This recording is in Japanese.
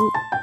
うん。